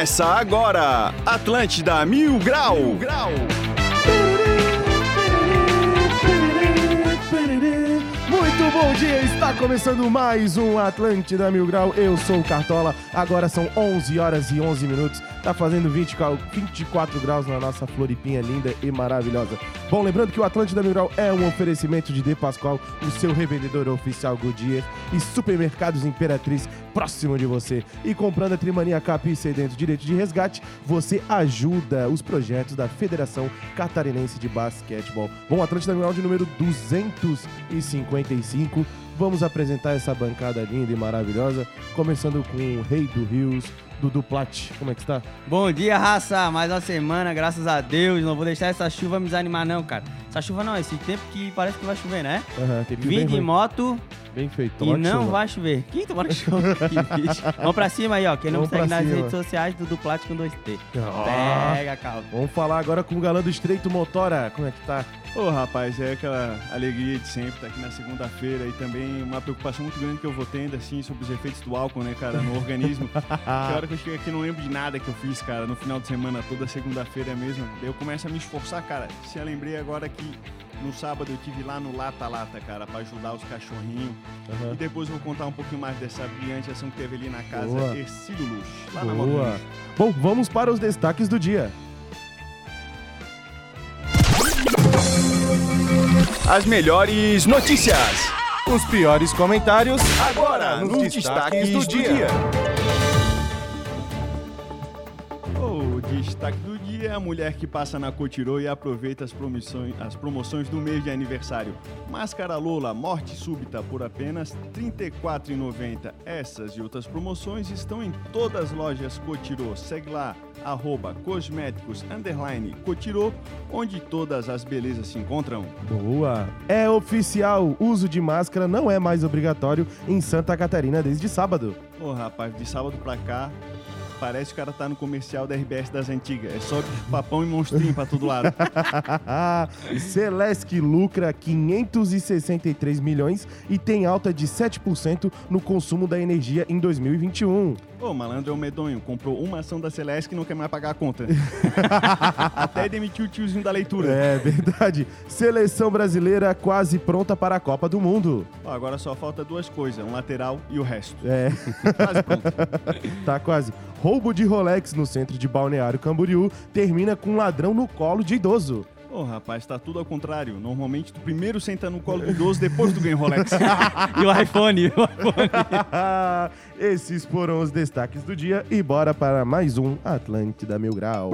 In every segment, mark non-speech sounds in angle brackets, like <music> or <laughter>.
Começa agora, Atlântida Mil Grau. Mil Grau. Muito bom dia, está começando mais um Atlântida Mil Grau. Eu sou o Cartola, agora são 11 horas e 11 minutos. Tá fazendo 20, cal- 24 graus na nossa Floripinha linda e maravilhosa. Bom, lembrando que o Atlântida Mil Grau é um oferecimento de De Pascoal, o seu revendedor oficial Goodyear e Supermercados Imperatriz próximo de você. E comprando a Trimania Cap e Sedento Direito de Resgate, você ajuda os projetos da Federação Catarinense de Basquetebol. Bom, Atlântida Mil Grau de número 255. Vamos apresentar essa bancada linda e maravilhosa, começando com o Rei do Rios, Dudu Plat. Como é que está? Bom dia, raça. Mais uma semana, graças a Deus. Não vou deixar essa chuva me desanimar, não, cara. Essa chuva não, esse tempo que parece que vai chover, né? Aham, tem que bem, Vim de moto bem feito. e tomara não chova. vai chover. <laughs> Quem tomara que chova? <laughs> Vamos pra cima aí, ó. Quem não me Vamos segue pra nas cima. redes sociais, Dudu Plat com 2T. Ah. Pega, calma. Vamos falar agora com o galã do Estreito Motora. Como é que tá? Ô rapaz, é aquela alegria de sempre estar aqui na segunda-feira e também uma preocupação muito grande que eu vou tendo, assim, sobre os efeitos do álcool, né, cara, no organismo. <laughs> Que a hora que eu chego aqui eu não lembro de nada que eu fiz, cara, no final de semana, toda segunda-feira mesmo. Daí eu começo a me esforçar, cara. Se eu lembrei agora que no sábado eu tive lá no Lata Lata, cara, pra ajudar os cachorrinhos. Aham. E depois eu vou contar um pouquinho mais dessa brilhante ação que teve ali na casa Boa. Ercílio Luz, lá na Moto Boa. Bom, vamos para os destaques do dia. As melhores notícias. Os piores comentários Agora, nos, destaques, do, dia. O destaque do dia é a mulher que passa na Cotirô e aproveita as promoções, as promoções do mês de aniversário. Máscara Lola, morte súbita por apenas R$ 34,90. Essas e outras promoções estão em todas as lojas Cotirô. Segue lá, arroba cosméticos, underline Cotirô, onde todas as belezas se encontram. Boa. É oficial, uso de máscara não é mais obrigatório em Santa Catarina desde sábado. Ô rapaz, de sábado pra cá, parece que o cara tá no comercial da RBS das antigas. É só papão e monstrinho pra todo lado. <laughs> Celesc lucra 563 milhões e tem alta de 7% no consumo da energia em 2021. Ô, malandro é um medonho, comprou uma ação da Celeste e não quer mais pagar a conta. <laughs> Até demitiu o tiozinho da leitura. É verdade. Seleção brasileira quase pronta para a Copa do Mundo. Ó, agora só falta duas coisas, um lateral e o resto. É, Quase pronto. <laughs> tá quase. Roubo de Rolex no centro de Balneário Camboriú termina com um ladrão no colo de idoso. Ô, rapaz, tá tudo ao contrário. Normalmente tu primeiro senta no colo do idoso, depois tu ganha o Rolex. <laughs> E o iPhone, o iPhone. <laughs> Esses foram os destaques do dia e bora para mais um Atlântida Mil Grau.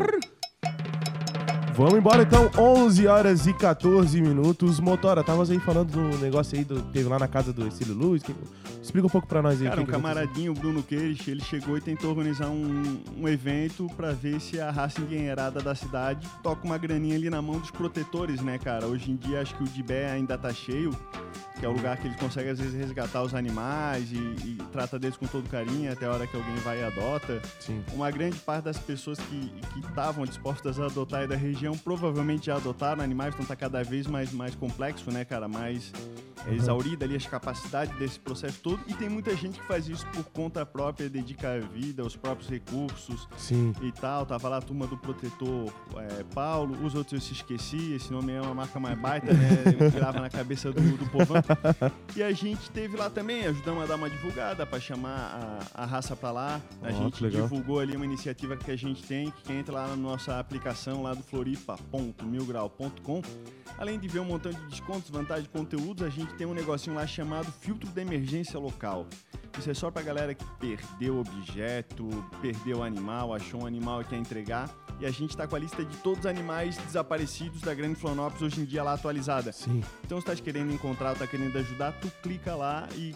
Vamos embora então, 11 horas e 14 minutos. Motora, tava aí falando do negócio aí do teve lá na casa do Exílio Luz. que- Explica um pouco pra nós aí. Cara, um camaradinho, o Bruno Queiroz, ele chegou e tentou organizar um, um evento pra ver se a raça engenheirada da cidade toca uma graninha ali na mão dos protetores, né, cara? Hoje em dia acho que o Dibé ainda tá cheio, que é o lugar que eles conseguem às vezes resgatar os animais e, e trata deles com todo carinho até a hora que alguém vai e adota. Sim. Uma grande parte das pessoas que que estavam dispostas a adotar aí da região provavelmente já adotaram animais, então tá cada vez mais, mais complexo, né, cara? Mais é, Uhum. exaurida ali as capacidades desse processo todo. E tem muita gente que faz isso por conta própria, dedica a vida, os próprios recursos Sim. e tal. Tava lá a turma do protetor é, Paulo, os outros eu se esqueci, esse nome é uma marca mais baita, né? <laughs> Grava na cabeça do, do povão. E a gente teve lá também, ajudamos a dar uma divulgada para chamar a, a raça para lá. A Ó, gente divulgou ali uma iniciativa que a gente tem, que entra lá na nossa aplicação lá do floripa.milgrau.com. Além de ver um montão de descontos, vantagens conteúdos, a gente tem um negocinho lá chamado filtro de emergência local. Isso é só pra galera que perdeu objeto, perdeu animal, achou um animal e quer entregar. E a gente tá com a lista de todos os animais desaparecidos da Grande Florianópolis hoje em dia lá atualizada. Sim. Então, se tá querendo encontrar, tá querendo ajudar, tu clica lá e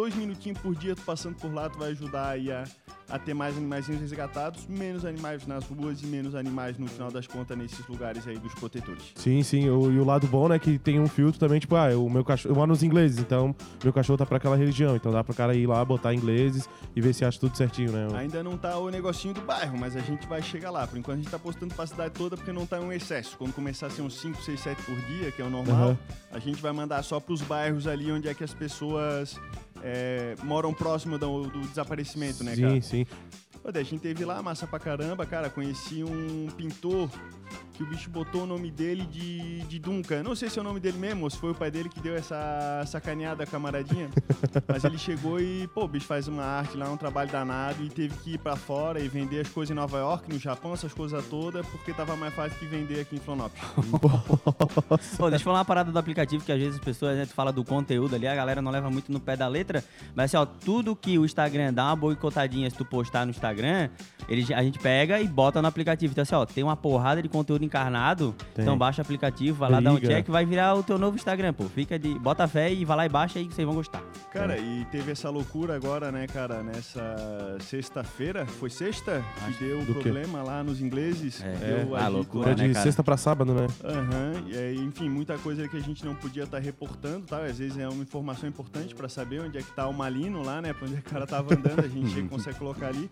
dois minutinhos por dia, tu passando por lá, tu vai ajudar aí a, a ter mais animaizinhos resgatados, menos animais nas ruas e menos animais, no final das contas, nesses lugares aí dos protetores. Sim, sim. O- e o lado bom, né, que tem um filtro também, tipo, ah, o meu cachorro. Eu moro nos ingleses, então meu cachorro tá pra aquela religião. Então dá pro cara ir lá, botar ingleses e ver se acha tudo certinho, né? Ainda não tá o negocinho do bairro, mas a gente vai chegar lá. Por enquanto a gente tá postando pra cidade toda porque não tá em um excesso. Quando começar a ser uns 5, 6, 7 por dia, que é o normal, Aham. a gente vai mandar só pros bairros ali onde é que as pessoas é, moram próximo do, do desaparecimento, né, cara? Sim, sim. Pô, a gente teve lá, massa pra caramba, cara. Conheci um pintor que o bicho botou o nome dele de, de Duncan. Não sei se é o nome dele mesmo, ou se foi o pai dele que deu essa sacaneada camaradinha. <laughs> Mas ele chegou e, pô, o bicho faz uma arte lá, um trabalho danado, e teve que ir pra fora e vender as coisas em Nova York, no Japão, essas coisas todas, porque tava mais fácil que vender aqui em Florianópolis. <laughs> Pô, deixa eu falar uma parada do aplicativo, que às vezes as pessoas, né, tu fala do conteúdo ali, a galera não leva muito no pé da letra, mas assim, ó, tudo que o Instagram dá uma boicotadinha se tu postar no Instagram, ele, a gente pega e bota no aplicativo. Então assim, ó, tem uma porrada de conteúdo encarnado, Tem. então baixa o aplicativo, vai lá dar um Liga. check, vai virar o teu novo Instagram, pô. Fica de, bota fé e vai lá e baixa aí que vocês vão gostar. Cara, e teve essa loucura agora, né, cara, nessa sexta-feira, foi sexta? Que deu Do quê? problema lá nos ingleses. É, deu é, a agito loucura. É de né, cara? sexta pra sábado, né? Aham, e aí, enfim, muita coisa que a gente não podia estar reportando, tá? Às vezes é uma informação importante para saber onde é que tá o Malino lá, né? Pra onde é o cara tava andando, a gente consegue colocar ali.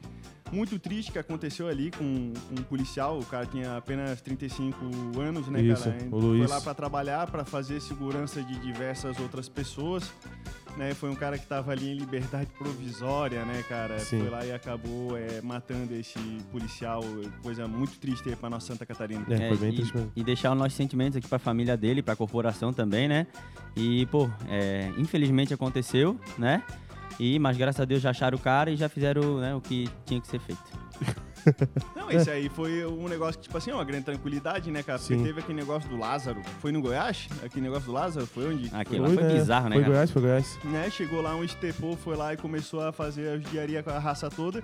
Muito triste que aconteceu ali com, com um policial, o cara tinha apenas 35 anos, né, Isso, cara? o Foi Luiz. lá para trabalhar, para fazer segurança de diversas outras pessoas. Né, foi um cara que tava ali em liberdade provisória, né, cara? Sim. Foi lá e acabou é, matando esse policial. Coisa muito triste aí pra nossa Santa Catarina. É, foi bem e, triste mesmo. e deixar os nossos sentimentos aqui pra família dele, pra corporação também, né? E, pô, é, infelizmente aconteceu, né? E, mas graças a Deus já acharam o cara e já fizeram né, o que tinha que ser feito. <laughs> Não, esse aí foi um negócio que, tipo assim, uma grande tranquilidade, né, cara? Porque Sim. teve aquele negócio do Lázaro. Foi no Goiás? Aquele negócio do Lázaro? Foi onde? Aquilo foi lá foi né? bizarro, né, Foi cara? Goiás, foi Goiás. né? Chegou lá um estepô, foi lá e começou a fazer a judiaria com a raça toda.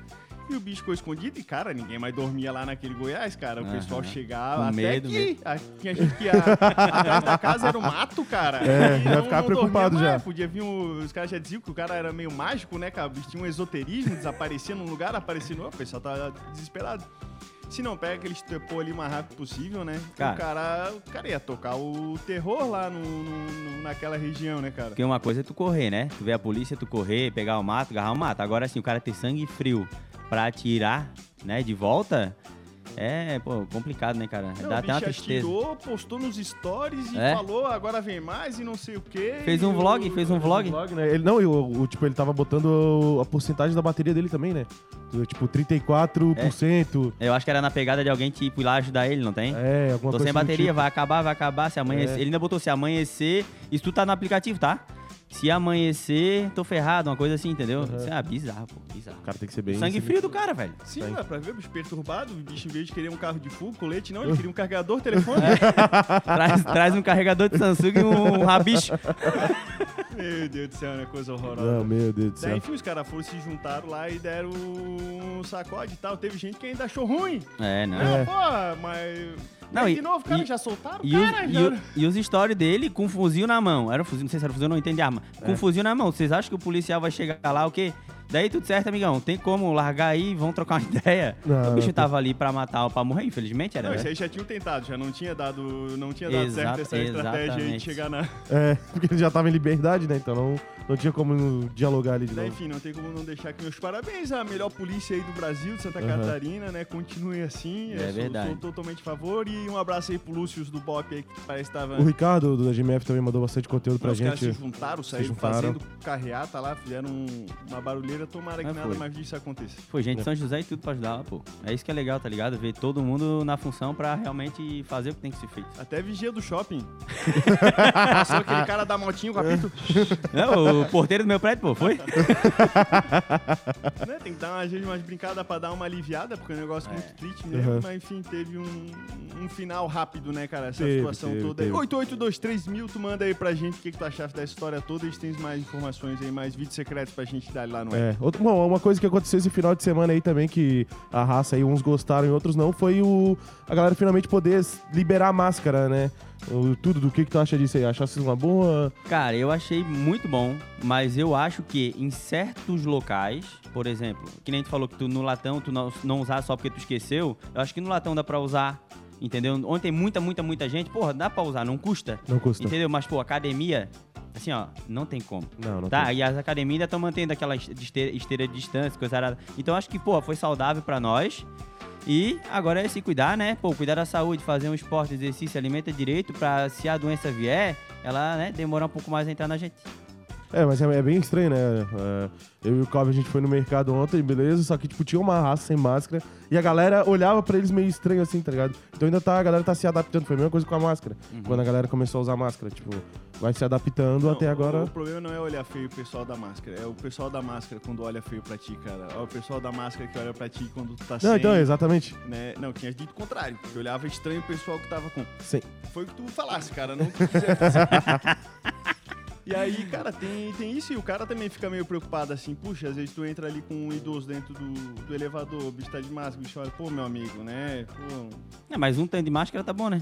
E o bicho ficou escondido e, cara, ninguém mais dormia lá naquele Goiás, cara. O Aham. pessoal chegava Com até medo que mesmo. a- tinha gente que ia atrás da casa era o mato, cara. É, E já ficava preocupado mais. já. Podia vir, um- os caras já diziam que o cara era meio mágico, né, cara? O bicho tinha um esoterismo, desaparecia num lugar, aparecia no outro. O pessoal tava desesperado. Se não pega aquele estepô ali o mais rápido possível, né? Cara. O, cara, o cara ia tocar o terror lá no, no- no- naquela região, né, cara? Porque uma coisa é tu correr, né? Tu vê a polícia, tu correr, pegar o mato, agarrar o mato. Agora, assim, o cara ter sangue frio pra atirar, né, de volta, é, pô, complicado, né, cara? Não, Dá o até uma tristeza. atirou, postou nos stories e É. falou, agora vem mais e não sei o quê. Fez um o- vlog, fez um vlog. Vlog, né? Ele, não, e o, tipo, ele tava botando a porcentagem da bateria dele também, né? Tipo, 34%. Eu acho que era na pegada de alguém, tipo, ir lá ajudar ele, não tem? É, alguma Tô coisa sem bateria, tipo. vai acabar, vai acabar. Se amanhecer. É. Ele ainda botou se amanhecer. Isso tudo tá no aplicativo, tá? Se amanhecer, tô ferrado, uma coisa assim, entendeu? Uhum. Isso é bizarro, pô. Bizarro. O cara tem que ser bem... Sangue frio do cara, velho. Sim, Tá. dá pra ver, o bicho perturbado, o bicho em vez de querer um carro de fogo, colete, não, ele <laughs> queria um carregador, telefone. <laughs> traz, traz um carregador de Samsung e um rabicho. <laughs> Meu Deus do céu, né? Coisa horrorosa. Não, meu Deus do Daí, céu. enfim, os caras foram se juntaram lá e deram um sacode e tal. Teve gente que ainda achou ruim. É, não. Ah, É. pô, mas. Não, e- de novo, cara, e- já soltaram? E os, cara, e, já... e os stories dele com um fuzil na mão. Era um fuzil, não sei se era fuzil, não entendi a arma. Com um É. fuzil na mão. Vocês acham que o policial vai chegar lá, o quê? Daí tudo certo, amigão. Tem como largar aí, vão trocar uma <laughs> ideia. Não, o bicho não. tava ali pra matar ou pra morrer, infelizmente era. Não, né? isso aí já tinham tentado, já não tinha dado, não tinha dado Exato- certo essa estratégia aí de exatamente. chegar na. É, porque ele já tava em liberdade, né? Então não, não tinha como dialogar ali de Daí, novo. enfim, não tem como não deixar aqui meus parabéns à melhor polícia aí do Brasil, de Santa Aham. Catarina, né? Continue assim. É eu verdade. Sou, totalmente a favor. E um abraço aí pro Lúcio do Bop aí, que parece que tava. O Ricardo do GMF também mandou bastante conteúdo pra Os caras se gente. juntaram, saíram juntaram. fazendo carreata lá, fizeram um- uma barulheira. Tomara que nada foi. mais disso aconteça. Foi gente É. de São José e tudo pra ajudar lá, pô. É isso que é legal, tá ligado? Ver todo mundo na função pra realmente fazer o que tem que ser feito. Até vigia do shopping. <laughs> Passou aquele cara da motinha com apito. Não, o porteiro do meu prédio, pô, foi? né? Tem que dar às vezes umas brincadas pra dar uma aliviada, porque é um negócio É. muito triste mesmo. Uhum. Mas enfim, teve um, um final rápido, né, cara? Essa Teve, situação teve, toda aí. teve. 8823 mil, tu manda aí pra gente o que, que tu achaste da história toda. Eles têm mais informações aí, mais vídeos secretos pra gente dar lá no É, outra, bom, uma coisa que aconteceu esse final de semana aí também, que a raça aí, uns gostaram e outros não, foi o a galera finalmente poder liberar a máscara, né? O, tudo, do que, que tu acha disso aí? Achasse uma boa? Cara, eu achei muito bom, mas eu acho que em certos locais, por exemplo, que nem tu falou que tu no latão tu não, não usar só porque tu esqueceu, eu acho que no latão dá pra usar, entendeu? Onde tem muita, muita, muita gente, porra, dá pra usar, não custa, Não custa. entendeu? Mas, pô, academia, assim, ó, não tem como. Não, não Tá, tem. e as academias ainda estão mantendo aquela este- esteira, esteira de distância, coisa arada. Então acho que, pô, foi saudável pra nós. E agora é se cuidar, né? Pô, cuidar da saúde, fazer um esporte, exercício, alimenta direito pra se a doença vier, ela, né, demorar um pouco mais a entrar na gente. É, mas é, é bem estranho, né? É, eu e o Cove, a gente foi no mercado ontem, beleza? Só que, tipo, tinha uma raça sem máscara e a galera olhava pra eles meio estranho assim, tá ligado? Então ainda tá, a galera tá se adaptando. Foi a mesma coisa com a máscara. Quando a galera começou a usar máscara, tipo, vai se adaptando Não, até o- agora. O, problema não é olhar feio o pessoal da máscara. É o pessoal da máscara quando olha feio pra ti, cara. É o pessoal da máscara que olha pra ti quando tu tá sem. Não, então, exatamente. né? Não, tinha dito o contrário. Que olhava estranho o pessoal que tava com. Sim. Foi o que tu falasse, cara. Não <laughs> que tu quiser. E aí, cara, tem, tem isso e o cara também fica meio preocupado assim, puxa, às vezes tu entra ali com um idoso dentro do, do elevador, o bicho tá de máscara, o bicho olha, pô, meu amigo, né? Pô. É, mas um tanto de máscara tá bom, né?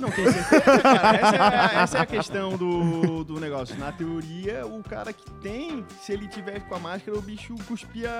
Não, tem certeza, cara. Essa é, a- essa é a questão do, do negócio. Na teoria, o cara que tem, se ele tiver com a máscara, o bicho cuspia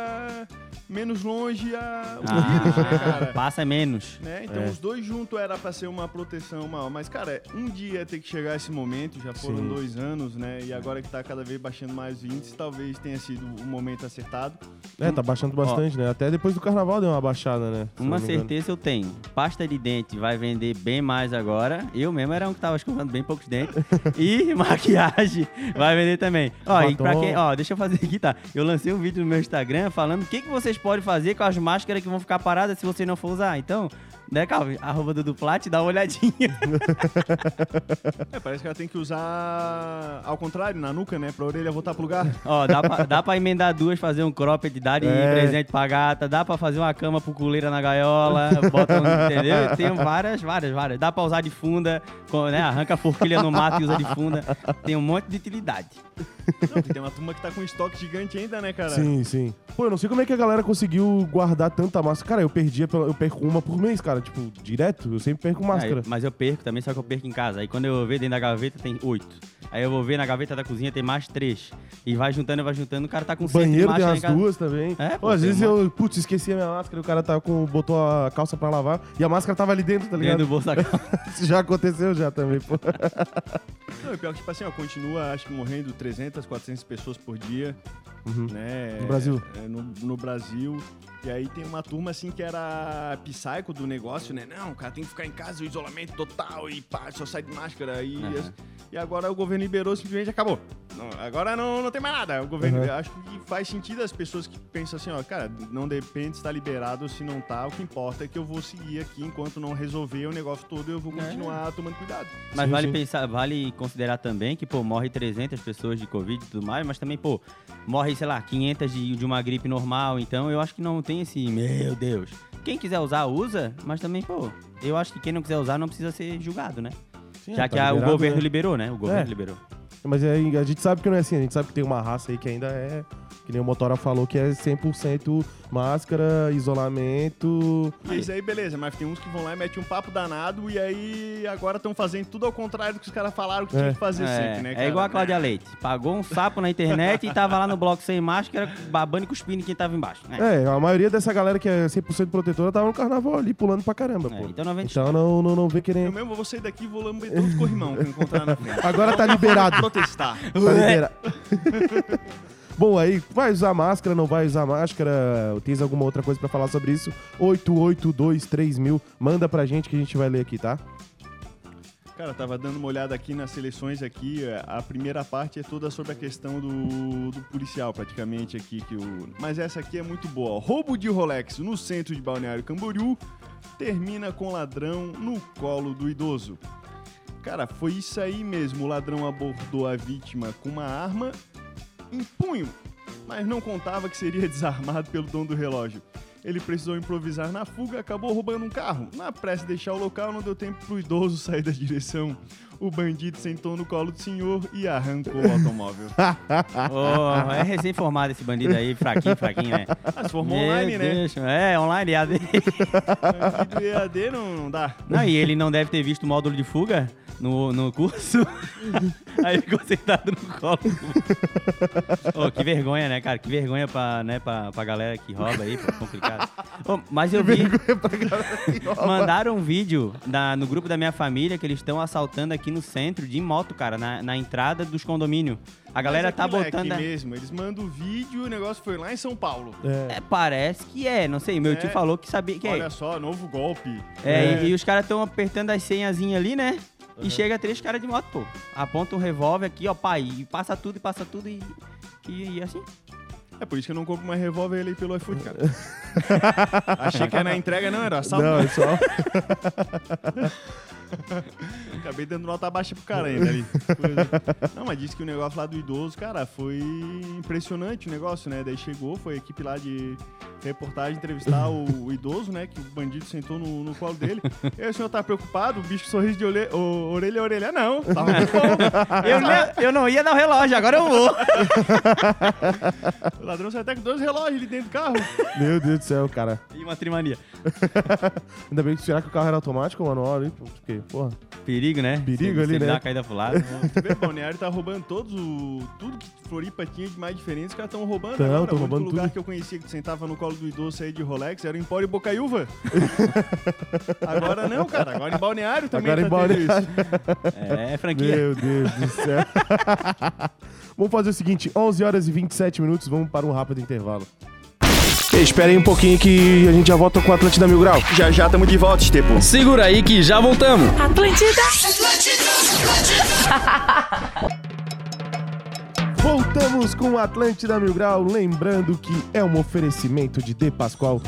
menos longe a, o vírus, né, cara? passa menos. Né? Então É. os dois juntos era pra ser uma proteção maior. Mas, cara, um dia tem que chegar esse momento, já foram Sim. dois anos, né? E agora que tá cada vez baixando mais o índice, talvez tenha sido o momento acertado. É, tá baixando bastante, né? Até depois do carnaval deu uma baixada, né? Uma certeza eu tenho. Pasta de dente vai vender bem mais agora. Eu mesmo era um que tava escovando bem poucos dentes. e <laughs> maquiagem vai vender também. Ó, e pra quem, ó, deixa eu fazer aqui, tá? Eu lancei um vídeo no meu Instagram falando o que, que vocês podem fazer com as máscaras que vão ficar paradas se você não for usar. Então, né, Calvin? Arroba Dudu Plat, dá uma olhadinha. <laughs> É, parece que ela tem que usar ao contrário, na nuca, né? Pra orelha voltar pro lugar. <laughs> Ó, dá pra, dá pra emendar duas, fazer um cropped, dar de É. presente pra gata, dá pra fazer uma cama pro coleira na gaiola, bota um, entendeu? Tem várias, várias, várias. Dá pra usar de funda, com- né? Arranca a forquilha no mato e usa de funda. Tem um monte de utilidade. Não, porque tem uma turma que tá com estoque gigante ainda, né, cara? Sim, sim. Pô, eu não sei como é que a galera conseguiu guardar tanta máscara. Cara, eu perdia, pela- eu perco uma por mês, cara. Tipo, direto, eu sempre perco máscara. Aí, mas eu perco também, só que eu perco em casa. Aí quando eu ver dentro da gaveta tem oito. Aí eu vou ver na gaveta da cozinha tem mais três. E vai juntando, vai juntando, o cara tá com banheiro tem as duas também. É, Pô, pô, às vezes eu, putz, esqueci a minha máscara e o cara tá com, botou a calça pra lavar e a máscara tava ali dentro, tá Dentro ligado? do bolso da calça. <laughs> Isso já aconteceu já também, pô. Não, pior que, tipo assim, ó, continua, acho que morrendo 300, 400 pessoas por dia, Uhum. né? No Brasil. É, no, no Brasil. E aí tem uma turma, assim, que era psycho do negócio, né? Não, o cara tem que ficar em casa, o isolamento total e pá, só sai de máscara. E, Aham. E agora o governo liberou, simplesmente acabou. Não, agora não, não tem mais nada. O governo, eu acho que faz sentido as pessoas que pensam assim, ó, cara, não depende se tá liberado ou se não tá, o que importa é que eu vou seguir aqui enquanto não resolver o negócio todo, eu vou continuar tomando cuidado. Mas Sim, vale sim. pensar, vale considerar também que, pô, morre 300 pessoas de Covid e tudo mais, mas também, pô, morre, sei lá, 500 de, de uma gripe normal. Então eu acho que não tem esse, meu Deus. Quem quiser usar, usa, mas também, pô, eu acho que quem não quiser usar não precisa ser julgado, né? Sim, Já tá que a- o liberado, governo né? liberou, né? O governo É. liberou. Mas é, a gente sabe que não é assim, a gente sabe que tem uma raça aí que ainda é, que nem o Motora falou, que é 100% máscara, isolamento. E isso aí, beleza, mas tem uns que vão lá e metem um papo danado e aí agora estão fazendo tudo ao contrário do que os caras falaram que É. tinha que fazer É, sempre, né, cara? é igual a Cláudia Leite. Pagou um sapo na internet e tava lá no bloco sem máscara, babando e cuspindo em quem tava embaixo. né? É, a maioria dessa galera que é 100% protetora tava no carnaval ali, pulando pra caramba, É, pô. então não vem Então não, não, não Eu querendo. mesmo vou sair daqui e vou lamber todos os corrimão que eu encontrar na frente. Agora tá liberado. Protestar. Tá liberado. <laughs> Bom, aí, vai usar máscara, não vai usar máscara? Tens alguma outra coisa pra falar sobre isso? 8823 manda pra gente que a gente vai ler aqui, tá? Cara, tava dando uma olhada aqui nas seleções aqui. A primeira parte é toda sobre a questão do, do policial, praticamente aqui. Que o... Mas essa aqui é muito boa. Roubo de Rolex no centro de Balneário Camboriú termina com ladrão no colo do idoso. Cara, foi isso aí mesmo. O ladrão abordou a vítima com uma arma em punho, mas não contava que seria <laughs> desarmado pelo dono do relógio. Ele precisou improvisar na fuga, acabou roubando um carro. Na pressa de deixar o local, não deu tempo pro idoso <laughs> sair da direção. O bandido sentou no colo do senhor e arrancou o automóvel. Ô, <laughs> é recém-formado esse bandido aí, fraquinho, fraquinho, né? Ah, se formou Meu online, né? Deus, É, online, EAD. Bandido EAD não, não dá. Não, e ele não deve ter visto o módulo de fuga no, no curso. <laughs> Aí ficou sentado no colo. Ô, que vergonha, né, cara? Que vergonha pra, né, pra, pra galera que rouba aí, pô, complicado. Ô, mas eu vi. Mandaram um vídeo na- no grupo da minha família que eles estão assaltando aqui no centro de moto, cara, na, na entrada dos condomínios. A galera Mas tá é botando. aqui a- mesmo. Eles mandam o vídeo e o negócio foi lá em São Paulo. É. É, parece que é, não sei. Meu É. tio falou que sabia que é. Olha só, novo golpe. É, E, e os caras estão apertando as senhazinhas ali, né? E chega três caras de moto, pô. Aponta um revólver aqui, ó, pai, e passa tudo, e passa tudo, e, e, e assim. É por isso que eu não compro mais revólver ali pelo iFood, cara. <laughs> Achei que era na entrega, não, era assalto. Não, é só. <laughs> <laughs> Acabei dando nota baixa pro cara ainda ali. <laughs> Não, mas disse que o negócio lá do idoso, cara, foi impressionante o negócio, né? Daí chegou, foi a equipe lá de reportagem entrevistar o, o idoso, né? Que o bandido sentou no, no colo dele. <laughs> E aí o senhor tá preocupado? O bicho sorriso de orelha, orelha a orelha. Não, tava muito bom. Eu, não- eu não ia dar o relógio, agora eu vou. O ladrão saiu até com dois relógios ali dentro do carro. Meu Deus do céu, cara. E uma trimania. Ainda bem que será que o carro era automático ou manual ali? Porque, porra. Perigo, né? Perigo se, ali, se ele né? dá uma caída pro lado. <laughs> O Balneário tá roubando todos o... Tudo que Floripa tinha de mais diferente, os caras estão roubando Tão, agora. tão O único roubando lugar tudo. que eu conhecia que sentava no colo do idoso sair de Rolex era o Empório Bocaiúva. <laughs> agora não, cara. Agora em Balneário também Agora tá em tendo Balneário. isso. É, franquia. Meu Deus do céu. <laughs> vamos fazer o seguinte: 11 horas e 27 minutos, vamos para um rápido intervalo. Espera aí um pouquinho que a gente já volta com o Atlântida Mil Grau. Já já estamos de volta, Estepo. Segura aí que já voltamos. Atlântida. <laughs> Voltamos com o Atlântida Mil Grau, lembrando que é um oferecimento de De Pascoal.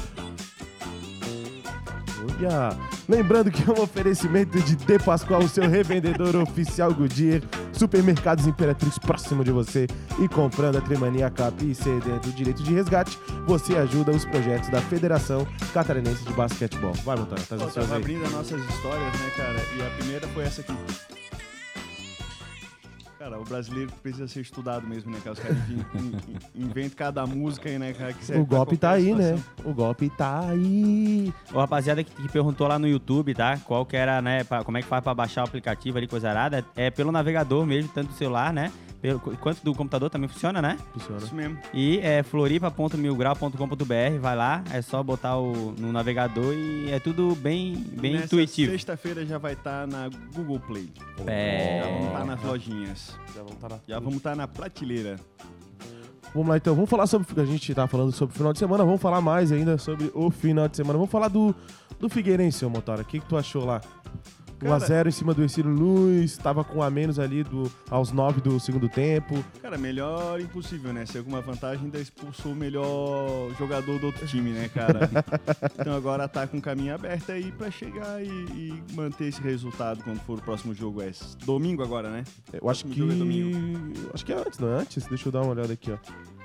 Olha! Lembrando que é um oferecimento de De Pascoal, o seu revendedor <laughs> oficial Goodyear, supermercados Imperatriz próximo de você e comprando a Trimania Cap e CD do direito de resgate, você ajuda os projetos da Federação Catarinense de Basquetebol. Vai, Montana, tava aí. abrindo as nossas histórias, né, cara? E a primeira foi essa aqui. Cara, o brasileiro precisa ser estudado mesmo, né, cara? Os caras in- in- inventam cada música aí, né, cara? Que O pra golpe tá aí, né? O golpe tá aí. O rapaziada que, que perguntou lá no YouTube, tá? Qual que era, né? pra- como é que faz pra baixar o aplicativo ali, coisa arada. É pelo navegador mesmo, tanto do celular, né? Pelo, quanto do computador também funciona, né? Funciona. Isso mesmo. E é floripa.milgrau.com.br, vai lá, é só botar o, no navegador e é tudo bem, bem Nessa intuitivo. Sexta-feira já vai estar na Google Play. É. Já vamos estar nas lojinhas. Já vamos tá na- Já vamos estar na prateleira. Vamos lá então, vamos falar sobre. A gente tá falando sobre o final de semana, vamos falar mais ainda sobre o final de semana. Vamos falar do, do Figueirense, ô Motora. O que, que tu achou lá? 1x0 em cima do Ercílio Luz, tava com a menos ali do, aos 9 do segundo tempo. Cara, melhor impossível, né? Se alguma vantagem, ainda expulsou o melhor jogador do outro time, né, cara? <laughs> então agora tá com o caminho aberto aí pra chegar e, e manter esse resultado quando for o próximo jogo. É domingo agora, né? Eu acho Próximo que. é domingo. Acho que é antes, não é antes? Deixa eu dar uma olhada aqui, ó.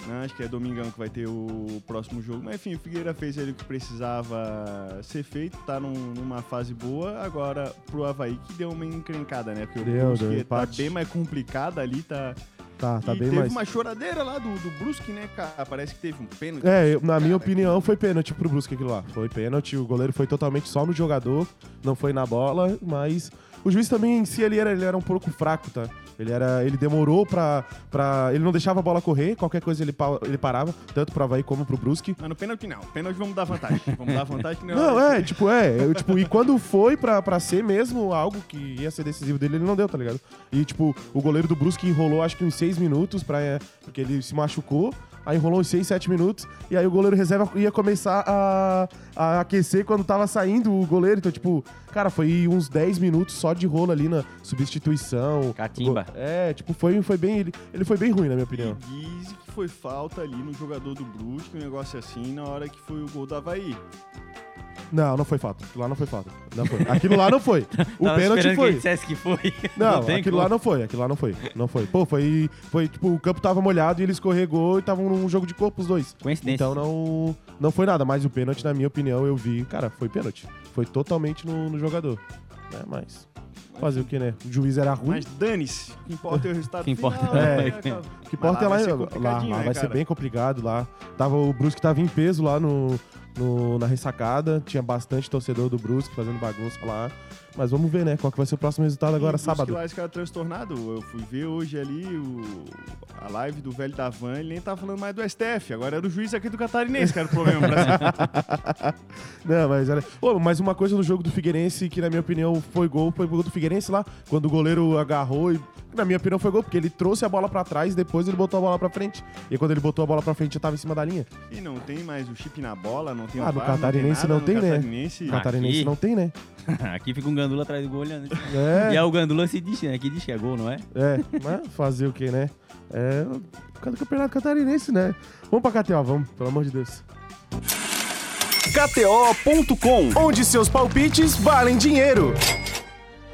Não, acho que é domingão que vai ter o próximo jogo. Mas enfim, o Figueira fez ali o que precisava ser feito, tá num- numa fase boa. Agora pro Havaí que deu uma encrencada, né? Porque Deu, o Brusque deu tá empate. bem mais complicado ali, tá. Tá, tá e bem teve mais. uma choradeira lá do, do Brusque, né, cara? Parece que teve um pênalti. É, na minha Cara, opinião, foi pênalti pro Brusque aquilo lá. Foi pênalti, o goleiro foi totalmente só no jogador, não foi na bola, mas o juiz também em si ele era, ele era um pouco fraco, tá? Ele, era, ele demorou pra, pra. Ele não deixava a bola correr, qualquer coisa ele, pa- ele parava, tanto pro Havaí como pro Brusque. Mas no pênalti não. Pênalti vamos dar vantagem. Vamos dar vantagem que Não, é, tipo, é. eu, tipo, e quando foi pra, pra ser mesmo algo que ia ser decisivo dele, ele não deu, tá ligado? E, tipo, o goleiro do Brusque enrolou acho que uns seis minutos, pra, é, porque ele se machucou. Aí enrolou uns 6, 7 minutos. E aí o goleiro reserva ia começar a, a aquecer quando tava saindo o goleiro. Então, tipo, cara, foi uns 10 minutos só de rolo ali na substituição. Catimba. É, tipo, foi, foi bem. Ele, ele foi bem ruim, na minha opinião. E diz que foi falta ali no jogador do Brusque, um negócio assim, na hora que foi o gol do Havaí. Não, não foi falta. Aquilo lá não foi falta. Não foi. Aquilo lá não foi. <laughs> O Tava pênalti esperando que foi. ele dissesse que foi. Não, tem aquilo como. lá não foi, aquilo lá não foi. Não foi. Pô, foi, foi tipo, o campo tava molhado e ele escorregou e estavam num jogo de corpo os dois. Coincidência. Então não, não foi nada, mas o pênalti, na minha opinião, eu vi, cara, foi pênalti. Foi totalmente no, no jogador. Né? Mas fazer o que, né? O juiz era ruim. Mas dane-se. O que importa é o resultado O que importa final. é- né, cara? O que importa é lá lá, vai ser lá, lá né, vai ser bem complicado lá. Tava, o Brusque tava em peso lá no, no- na ressacada. Tinha bastante torcedor do Brusque fazendo bagunça lá. Mas vamos ver, né? Qual que vai ser o próximo resultado agora, E o sábado. lá, esse cara transtornado. Eu fui ver hoje ali o, a live do velho da Van, ele nem tava falando mais do STF. Agora era o juiz aqui do Catarinense, que era o problema. <laughs> Não, mas era. Pô, mas uma coisa no jogo do Figueirense que, na minha opinião, foi gol, foi gol do Figueirense lá, quando o goleiro agarrou e. Na minha opinião, foi gol, porque ele trouxe a bola pra trás, depois ele botou a bola pra frente. E quando ele botou a bola pra frente, já tava em cima da linha. E não tem mais o chip na bola, não tem Ah, o no VAR, catarinense nada não tem, né? catarinense. Não tem, né? Aqui fica um gandula atrás do gol olhando. É. E aí o gandula se diz, né? Que diz que é gol, não é? É, mas fazer o quê, né? É por causa do campeonato catarinense, né? Vamos pra KTO, vamos, pelo amor de Deus. KTO.com Onde seus palpites valem dinheiro.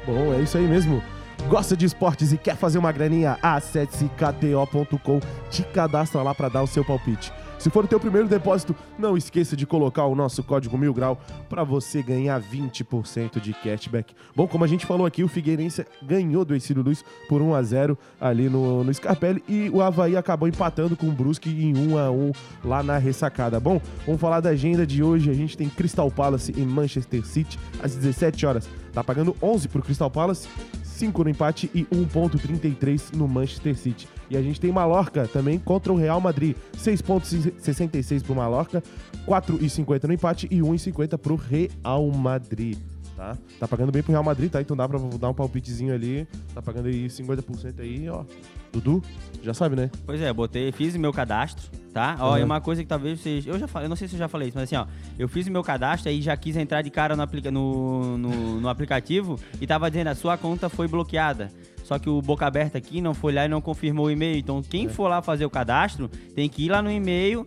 Bom, é isso aí mesmo. Gosta de esportes e quer fazer uma graninha? Acesse kto.com, te cadastra lá pra dar o seu palpite. Se for o teu primeiro depósito, não esqueça de colocar o nosso código Mil Grau para você ganhar 20% de cashback. Bom, como a gente falou aqui, o Figueirense ganhou do Ercílio Luz por 1 a 0 ali no, no Scarpelli e o Havaí acabou empatando com o Brusque em 1 a 1 lá na ressacada. Bom, vamos falar da agenda de hoje. A gente tem Crystal Palace e Manchester City às 17 horas. Tá pagando 11 pro Crystal Palace, 5 no empate e 1.33 no Manchester City. E a gente tem Mallorca também contra o Real Madrid, 6.66 pro Mallorca, 4,50 no empate e 1,50 pro Real Madrid. Tá? tá pagando bem pro Real Madrid, tá? Então dá pra dar um palpitezinho ali. Tá pagando aí 50% aí, ó. Dudu, já sabe, né? Pois é, botei, fiz meu cadastro, tá? Ó, Uhum. e uma coisa que talvez vocês. Eu já falei, eu não sei se eu já falei isso, mas assim, ó, eu fiz o meu cadastro aí já quis entrar de cara no, aplica, no, no, no aplicativo e tava dizendo a sua conta foi bloqueada. Só que o boca aberta aqui não foi lá e não confirmou o e-mail. Então, quem É. for lá fazer o cadastro tem que ir lá no e-mail,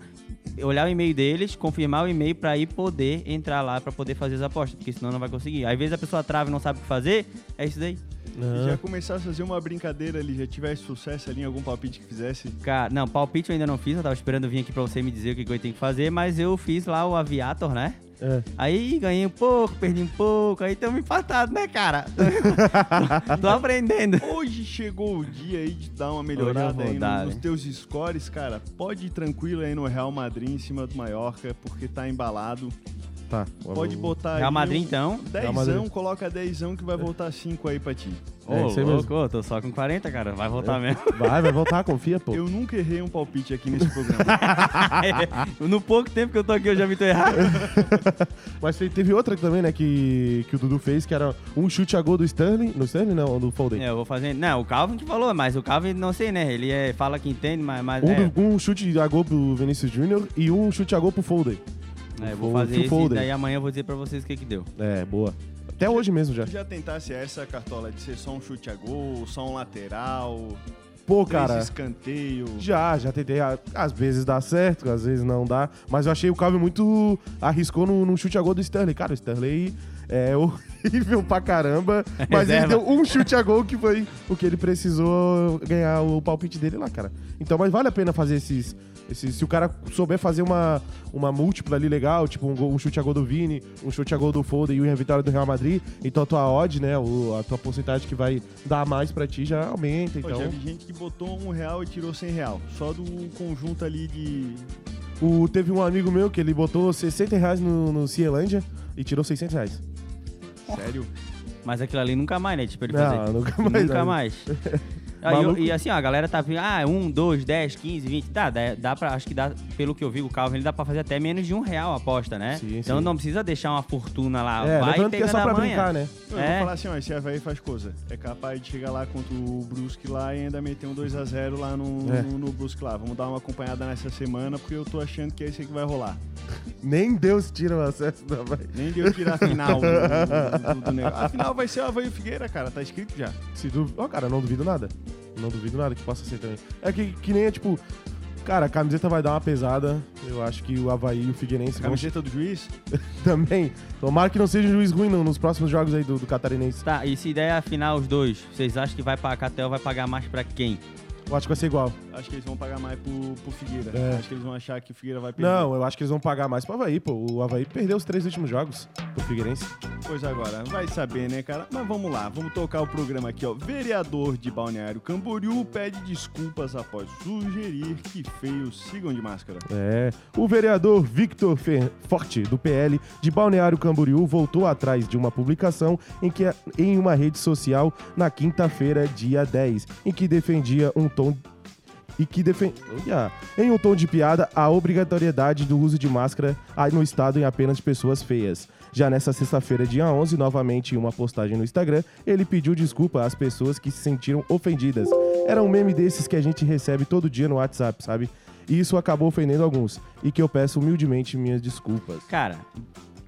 olhar o e-mail deles, confirmar o e-mail pra ir poder entrar lá pra poder fazer as apostas, porque senão não vai conseguir. Às vezes a pessoa trava e não sabe o que fazer, é isso daí. Se já começasse a fazer uma brincadeira ali, já tivesse sucesso ali em algum palpite que fizesse. Cara, não, palpite eu ainda não fiz, eu tava esperando vir aqui pra você me dizer o que, que eu tenho que fazer, mas eu fiz lá o Aviator, né? É. Aí ganhei um pouco, perdi um pouco, aí estamos empatados, né, cara? <laughs> Tô aprendendo. Hoje chegou o dia aí de dar uma melhorada aí dar, nos né? teus scores, cara. Pode ir tranquilo aí no Real Madrid em cima do Mallorca, porque tá embalado. Tá. Pode botar Real Madrid, um então. Real Madrid. Dezão, coloca dezão que vai voltar cinco aí pra ti. Ô, É, isso aí louco, ô, tô só com 40, cara. Vai voltar mesmo. Vai, vai voltar, confia, pô. Eu nunca errei um palpite aqui nesse programa. <laughs> no pouco tempo que eu tô aqui, eu já me tô errado. <laughs> Mas te- teve outra também, né, que, que o Dudu fez, que era um chute a gol do Sterling. No Sterling, não, do Foden. É, eu vou fazer. Não, o Calvin que falou, mas o Calvin não sei, né? Ele é, fala que entende, mas. mas Um, é, do- um chute a gol pro Vinícius Júnior e um chute a gol pro Foden. É, eu vou fazer esse, Foden. daí amanhã eu vou dizer pra vocês o que que deu. É, boa. Até hoje mesmo já. Já tentasse essa cartola de ser só um chute a gol, só um lateral, Pô, três cara. escanteio. Já, já tentei. a- Às vezes dá certo, às vezes não dá. Mas eu achei o Calvin muito. arriscou no, no chute a gol do Sterling. Cara, o Sterling é <laughs> horrível pra caramba. Mas ele Reserva. deu um chute a gol que foi o que ele precisou ganhar o palpite dele lá, cara. Então, mas vale a pena fazer esses. Esses se o cara souber fazer uma, uma múltipla ali legal, tipo um, gol- um chute a gol do Vini, um chute a gol do Foden e uma vitória do Real Madrid, então a tua odd, né? o- a tua porcentagem que vai dar mais pra ti já aumenta. Pô, Então. já vi gente que botou um real e tirou cem real. Só do conjunto ali de. O, teve um amigo meu que ele botou 60 reais no, no Cielândia e tirou 600 reais. Sério? Mas aquilo ali nunca mais, né? Tipo, ele fazer. Não, nunca mais. Nunca não. mais. <laughs> Aí Maluco. e assim, ó, a galera tá vindo, ah, 1, 2, 10, 15, 20. Tá, dá, dá pra, acho que dá, pelo que eu vi, o Calvin, ele dá pra fazer até menos de um real a aposta, né? Sim, então sim. não precisa deixar uma fortuna lá. É, vai lembrando que é só pra manha. brincar, né? Eu É. vou falar assim, ó, esse Havaí faz coisa. É capaz de chegar lá contra o Brusque lá e ainda meter um 2x0 lá no, É. no, no Brusque lá. Vamos dar uma acompanhada nessa semana, porque eu tô achando que é esse aí que vai rolar. <laughs> Nem Deus tira o acesso da vai. Nem deu tirar a final do, do, do, do <laughs> negócio. A final vai ser o Havaí e Figueira, cara. Tá escrito já. Se duv... Ó, cara, não duvido nada. Não duvido nada que possa ser também. É que, que nem é tipo. Cara, a camiseta vai dar uma pesada. Eu acho que o Havaí e o Figueirense vão Camiseta do juiz. <laughs> também. Tomara que não seja um juiz ruim, não, nos próximos jogos aí do, do Catarinense. Tá, e se der a final os dois, vocês acham que vai pra Catel vai pagar mais pra quem? Eu acho que vai ser igual. Acho que eles vão pagar mais pro, pro Figueira. É. Acho que eles vão achar que o Figueira vai perder. Não, eu acho que eles vão pagar mais pro Havaí, pô. O Havaí perdeu os três últimos jogos pro Figueirense. Pois agora, vai saber, né, cara? Mas vamos lá, vamos tocar o programa aqui, ó. Vereador de Balneário Camboriú pede desculpas após sugerir que feios sigam de máscara. É, o vereador Victor Fer- Forte, do PL de Balneário Camboriú, voltou atrás de uma publicação em, que, em uma rede social na quinta-feira, dia 10, em que defendia um tom e que defendia, em um tom de piada, a obrigatoriedade do uso de máscara no estado em apenas pessoas feias. Já nessa sexta-feira, dia 11, novamente em uma postagem no Instagram, ele pediu desculpa às pessoas que se sentiram ofendidas. Era um meme desses que a gente recebe todo dia no WhatsApp, sabe? e isso acabou ofendendo alguns. E que eu peço humildemente minhas desculpas. Cara,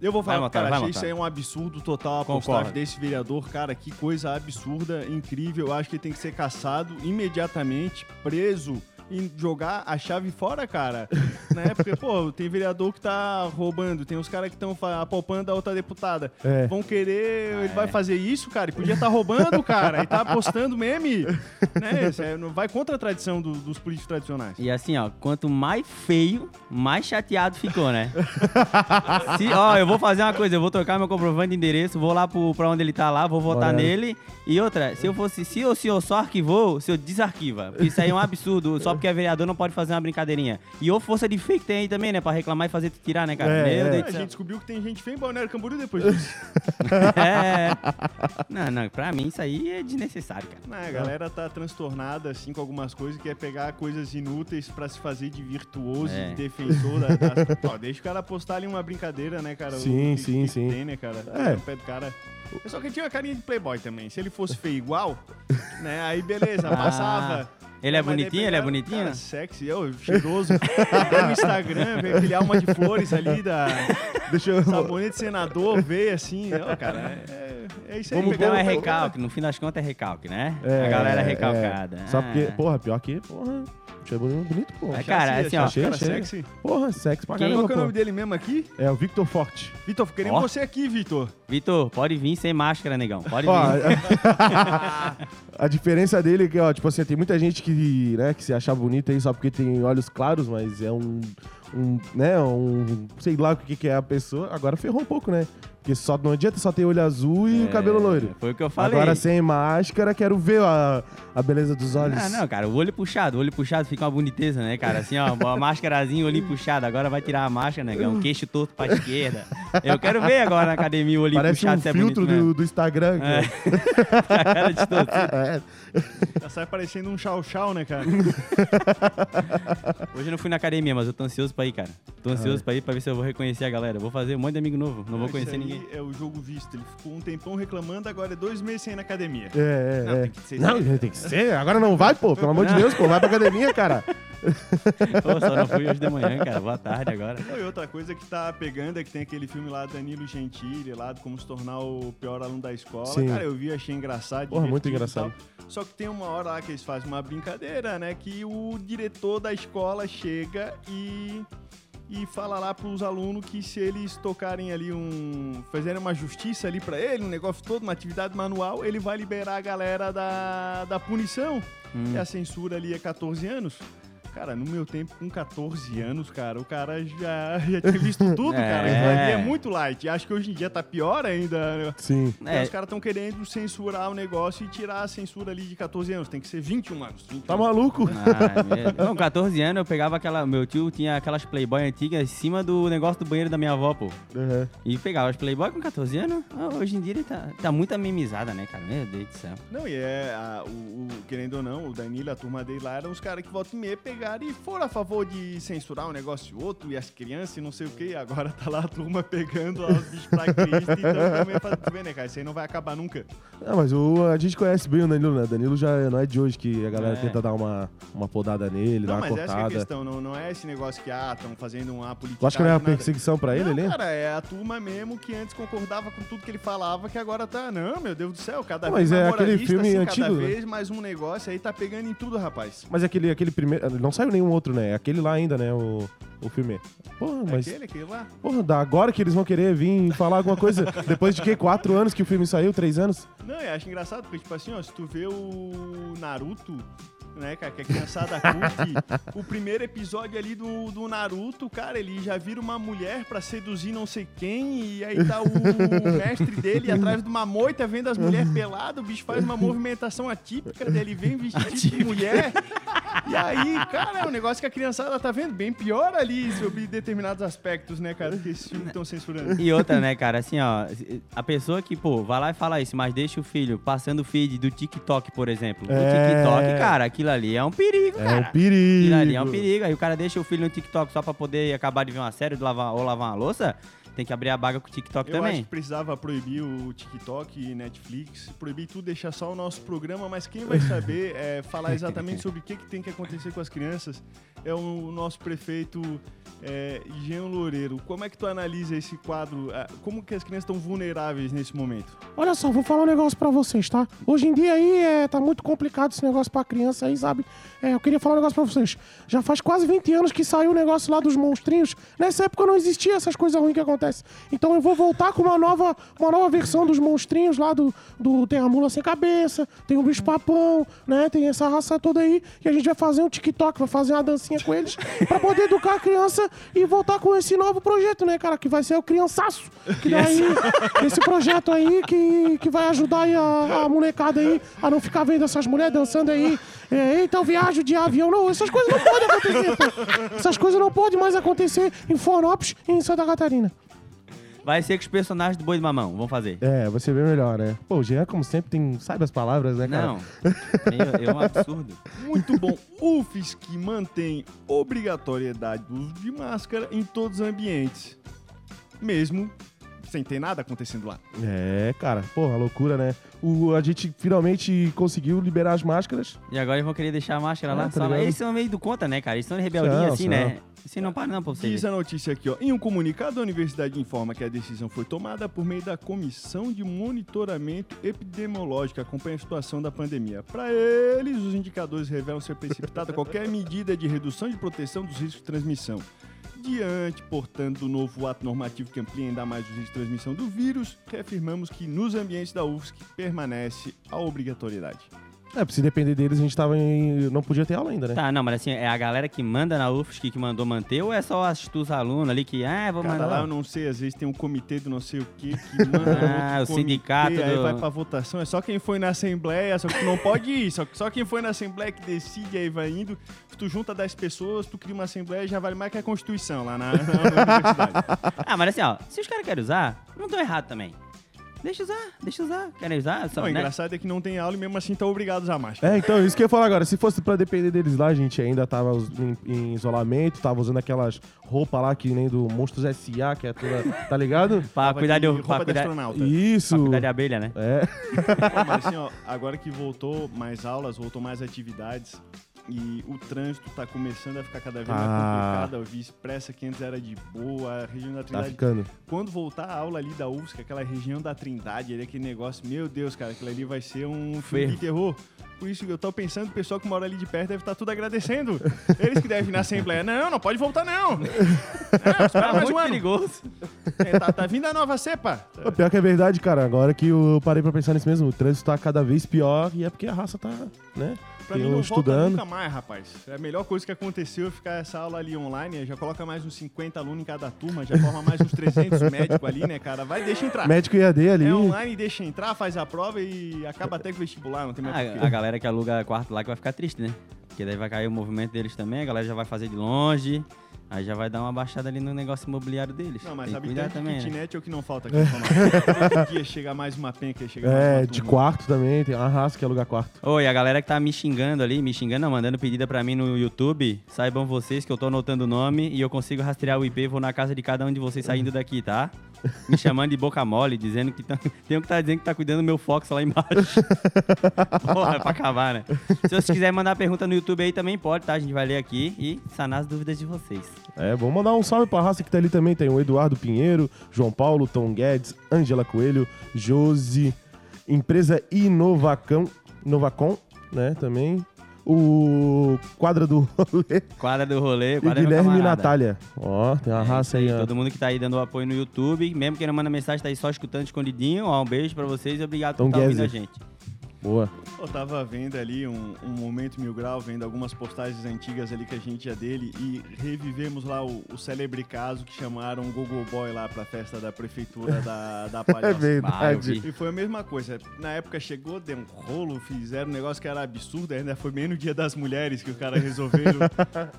Eu vou falar, Vai, cara, achei isso aí um absurdo total a postagem desse vereador. Cara, que coisa absurda, incrível. Eu acho que ele tem que ser caçado imediatamente, preso e jogar a chave fora, cara. né? Porque, pô, tem vereador que tá roubando, tem os caras que estão apalpando a outra deputada. É. Vão querer, ele vai fazer isso, cara, e podia estar roubando, cara, e tá postando meme. né? É- não vai contra a tradição do- dos políticos tradicionais. E assim, ó, quanto mais feio, mais chateado ficou, né? <laughs> Se, ó, eu vou fazer uma coisa, eu vou trocar meu comprovante de endereço, vou lá pro, pra onde ele tá lá, vou votar Olha. nele. E outra, se eu fosse, se o senhor só arquivou, o senhor desarquiva. Isso aí é um absurdo, só porque é vereador não pode fazer uma brincadeirinha. E ou força de fake tem aí também, né? Pra reclamar e fazer tu tirar, né, cara? É, Meu é. Deus A gente descobriu que tem gente feia em Balneário Camboriú depois disso. <laughs> É. Não, não, pra mim isso aí é desnecessário, cara. Não, a galera tá transtornada, assim, com algumas coisas, que é pegar coisas inúteis pra se fazer de virtuoso, É. de defensor da, das... <laughs> Ó, deixa o cara postar ali uma brincadeira, né, cara? Sim, O que- sim, que sim. Tem, né, cara? É. O pé do cara... Só que ele tinha uma carinha de playboy também. Se ele fosse feio igual, né, aí beleza, passava. Ele é Mas daí bonitinho? Ele é bonitinho? Cara, sexy, eu, cheiroso. No Instagram, vê aquele alma de flores ali da Deixa <laughs> eu. sabonete senador, vê assim. Ó, cara, é, é isso aí. Vamos Então é recalque, no fim das contas é recalque, né? É, a galera é é. recalcada. Só porque, Ah. porra, pior que, porra, achei bonito, bonito, pô. É, cara, assim, ó. Achei, cara achei. sexy. Porra, sexy pra Quem- caramba, Qual que é o pô. nome dele mesmo aqui? É o Victor Forte. Vitor, queremos Ó. você aqui, Vitor. Vitor, pode vir sem máscara, negão. Pode Ó, vir. <laughs> a diferença dele é que, ó, tipo assim, tem muita gente que, né, que se acha bonita aí só porque tem olhos claros, mas é um, um né, um, sei lá o que que é a pessoa. Agora ferrou um pouco, né? Porque só, não adianta só ter olho azul e o cabelo loiro. É, Foi o que eu falei. Agora sem máscara, quero ver a, a beleza dos olhos. Ah, não, cara, o olho puxado, o olho puxado fica uma boniteza, né, cara? Assim, ó, uma <laughs> máscarazinha, olhinho puxado. Agora vai tirar a máscara, negão, queixo torto pra esquerda. Eu quero ver agora na academia o olhinho Parece puxado um se é filtro bonito do, do Instagram. É. cara. <laughs> Cara de torcido. É. Já sai parecendo um chau-chau, né, cara? Hoje eu não fui na academia, mas eu tô ansioso pra ir, cara. Tô ansioso pra ir pra ver se eu vou reconhecer a galera. Vou fazer um monte de amigo novo, não vou Isso conhecer aí É o jogo visto. Ele ficou um tempão reclamando, agora é dois meses sem ir na academia. É, é, Não, é. tem que ser Não, tem que ser. Agora não vai, pô. Pelo amor de Deus, pô. Vai pra academia, cara. <laughs> Pô, só não fui hoje de manhã, cara. Boa tarde agora. E outra coisa que tá pegando é que tem aquele filme lá do Danilo Gentili, lá de como se tornar o pior aluno da escola. Sim. Cara, eu vi, achei engraçado. Porra, muito divertido e engraçado. tal. Só que tem uma hora lá que eles fazem uma brincadeira, né? Que o diretor da escola chega e. E fala lá pros alunos que se eles tocarem ali um. fizerem uma justiça ali pra ele, um negócio todo, uma atividade manual, ele vai liberar a galera da, da punição. Hum. E a censura ali é 14 anos. Cara, no meu tempo, com 14 anos, cara, o cara já, já tinha visto <laughs> tudo, É. cara. É muito light. E acho que hoje em dia tá pior ainda. né? Sim. É, Os caras estão querendo censurar o negócio e tirar a censura ali de 14 anos. Tem que ser 21 anos. 21. Tá maluco? Ah. Com 14 anos eu pegava aquela. Meu tio tinha aquelas Playboy antigas em cima do negócio do banheiro da minha avó, pô. Uhum. E pegava as Playboy com 14 anos. Ah, hoje em dia ele tá, tá muito memizada, né, cara? Meu Deus do céu. Não, e é, a- o, o- querendo ou não, o Danilo, a turma dele lá, eram os caras que voltam e meia pegaram e foram a favor de censurar um negócio e outro, e as crianças e não sei o que, agora tá lá a turma <laughs> pegando os bichos pra Cristo, então também pra tu ver, né, cara? Isso aí não vai acabar nunca. Não, mas o, a gente conhece bem o Danilo, né? Danilo já não é de hoje que a galera É. tenta dar uma, uma podada nele, não, dar uma mas essa é a cortada. questão, não, não é esse negócio que, ah, estão fazendo uma política. Tu acha que não é uma perseguição pra ele não, ali? cara, é a turma mesmo que antes concordava com tudo que ele falava, que agora tá, não, meu Deus do céu, cada Não, vez mas é aquele filme assim, antigo, cada né? vez mais um negócio aí tá pegando em tudo, rapaz. Mas aquele, aquele primeiro. Não saiu nenhum outro, né? Aquele lá ainda, né? O, o filme. Porra, mas. Aquele, aquele lá. Porra, da agora que eles vão querer vir falar alguma coisa. <laughs> depois de que? Quatro anos que o filme saiu? Três anos? Não, eu acho engraçado, porque, tipo assim, ó, se tu vê o Naruto, né, cara, que a criançada curte, <laughs> o primeiro episódio ali do, do Naruto, cara, ele já vira uma mulher pra seduzir não sei quem, e aí tá o mestre dele atrás de uma moita vendo as mulheres peladas, o bicho faz uma <laughs> movimentação atípica dele, vem vestido de mulher, <laughs> e aí, cara, é um negócio que a criançada tá vendo bem pior ali sobre determinados aspectos, né, cara, que esses filmes estão censurando. E outra, né, cara, assim, ó, a pessoa que, pô, vai lá e fala isso, mas deixa o filho passando o feed do TikTok, por exemplo. O É. TikTok, cara, aquilo ali é um perigo, É cara. um perigo. Aquilo ali é um perigo. Aí o cara deixa o filho no TikTok só pra poder acabar de ver uma série de lavar, ou lavar uma louça. Tem que abrir a baga com o TikTok Eu acho também. que precisava proibir o TikTok e Netflix, proibir tudo, deixar só o nosso programa, mas quem vai saber <laughs> é, falar exatamente sobre o que, que tem que acontecer com as crianças é o nosso prefeito é, Jean Loureiro. Como é que tu analisa esse quadro? Ah, Como que as crianças estão vulneráveis nesse momento? Olha só, vou falar um negócio pra vocês, tá? Hoje em dia aí é, tá muito complicado esse negócio pra criança aí, sabe? É, eu queria falar um negócio pra vocês. Já faz quase 20 anos que saiu o negócio lá dos monstrinhos. Nessa época não existia essas coisas ruins que acontecem. Então eu vou voltar com uma nova, uma nova versão dos monstrinhos lá do, do. Tem a mula sem cabeça, tem o bicho papão, né? Tem essa raça toda aí. E a gente vai fazer um TikTok, vai fazer uma dancinha com eles <laughs> pra poder educar a criança e voltar com esse novo projeto, né, cara? Que vai ser o Criançaço. Que daí, esse projeto aí que, que vai ajudar a, a molecada aí a não ficar vendo essas mulheres dançando aí. É, eu viajo de avião. Não, essas coisas não podem acontecer, pô. Essas coisas não podem mais acontecer em Florianópolis e em Santa Catarina. Vai ser com os personagens do Boi do Mamão, vamos fazer. É, você vê melhor, né? Pô, o Jean, como sempre, tem, sabe as palavras, né, cara? Não, é, é um absurdo. <laughs> Muito bom. UFSC mantém obrigatoriedade do uso de máscara em todos os ambientes, mesmo sem ter nada acontecendo lá. É, cara, porra, loucura, né? O, a gente finalmente conseguiu liberar as máscaras. E agora eles vão querer deixar a máscara É, lá. tá? Eles são meio do conta, né, cara? Eles são rebeldinhos assim, são. né? Assim não para não pra você. Diz ver. a notícia aqui, ó. Em um comunicado, a universidade informa que a decisão foi tomada por meio da Comissão de Monitoramento Epidemiológico que acompanha a situação da pandemia. Para eles, os indicadores revelam ser precipitada <laughs> qualquer medida de redução de proteção dos riscos de transmissão. Diante, portanto, do novo ato normativo que amplia ainda mais os riscos de transmissão do vírus, reafirmamos que nos ambientes da UFSC permanece a obrigatoriedade. É, porque se depender deles, a gente tava em. Não podia ter aula ainda, né? Tá, não, mas assim, é a galera que manda na UFSC que mandou manter ou é só as os alunos ali que, ah, vou Cada mandar. lá eu não sei, às vezes tem um comitê do não sei o que que <laughs> manda Ah, o sindicato comitê, aí do- vai pra votação. É só quem foi na assembleia, só que tu não pode ir. Só, só quem foi na assembleia que decide, aí vai indo. Se tu junta 10 pessoas, tu cria uma assembleia, já vale mais que a Constituição lá na, na universidade. <laughs> Ah, mas assim, ó, se os caras querem usar, não tão errado também. Deixa usar, deixa usar. Querem usar? Só, Não, o né? engraçado é que não tem aula e mesmo assim estão obrigados a máscara. É, então, isso que eu ia falar agora. Se fosse pra depender deles lá, a gente ainda tava em, em isolamento, tava usando aquelas roupas lá que nem do Monstros S.A., que é toda. Tá ligado? <laughs> Pra Tava cuidar de, de pra roupa de cuidar, astronauta. Isso. pra cuidar de abelha, né? É. Pô, mas assim, ó, agora que voltou mais aulas, voltou mais atividades e o trânsito tá começando a ficar cada vez mais Ah. complicado. Eu vi expressa que antes era de boa, a região da Tá Trindade. ficando. Quando voltar a aula ali da UFSC, aquela região da Trindade, ali, aquele negócio, meu Deus, cara, aquilo ali vai ser um filme de terror. Por isso que eu tô pensando, o pessoal que mora ali de perto deve estar tudo agradecendo. Eles que devem ir na Assembleia. <laughs> Não, não pode voltar, não. <laughs> Não, espera Tá mais um ano. perigoso. É, tá, tá vindo a nova cepa. O pior que é verdade, cara. Agora que eu parei pra pensar nisso mesmo, o trânsito tá cada vez pior e é porque a raça tá, né? Pra Tem mim um não estudando. volta nunca mais, rapaz. É a melhor coisa que aconteceu é ficar essa aula ali online. Já coloca mais uns 50 alunos em cada turma, já forma mais uns 300 <laughs> médicos ali, né, cara? Vai, deixa entrar. Médico EAD ali. É online, deixa entrar, faz a prova e acaba até com o vestibular, não tem mais Ah, a galera que aluga quarto lá que vai ficar triste, né? Porque daí vai cair o movimento deles também, a galera já vai fazer de longe, aí já vai dar uma baixada ali no negócio imobiliário deles. Não, mas Tem habitante de também, né? kitnet é o que não falta aqui. <laughs> É. Todo dia chega mais uma penca, chega mais É, uma de turma. quarto também, tem uma raça que aluga quarto. Oi, a galera que tá me xingando ali, me xingando, não, mandando pedida pra mim no YouTube, saibam vocês que eu tô anotando o nome e eu consigo rastrear o IP, vou na casa de cada um de vocês saindo daqui, tá? Me chamando de boca mole, dizendo que tá, <laughs> tem um que tá dizendo que tá cuidando do meu Fox lá embaixo. <laughs> Porra, é pra acabar, né? Se vocês quiserem mandar pergunta no YouTube aí também pode, tá? A gente vai ler aqui e sanar as dúvidas de vocês. É, vamos mandar um salve pra raça que tá ali também. Tem o Eduardo Pinheiro, João Paulo, Tom Guedes, Ângela Coelho, Josi, empresa Inovacão, Inovacom, né, também. O quadra do rolê Quadra do rolê, e quadra meu Guilherme e. Natália. Ó, tem uma É raça aí, ó. Todo mundo que tá aí dando apoio no YouTube, mesmo quem não manda mensagem, tá aí só escutando escondidinho. Ó, um beijo pra vocês e obrigado por estar ouvindo a gente. Boa. Eu tava vendo ali um, um momento mil grau, vendo algumas postagens antigas ali que a gente é dele e revivemos lá o, o célebre caso que chamaram o Google Boy lá pra festa da prefeitura da, da <laughs> É Palhoça. Eu verdade. E foi a mesma coisa. Na época chegou, deu um rolo, fizeram um negócio que era absurdo, ainda foi bem no dia das mulheres que o cara resolveram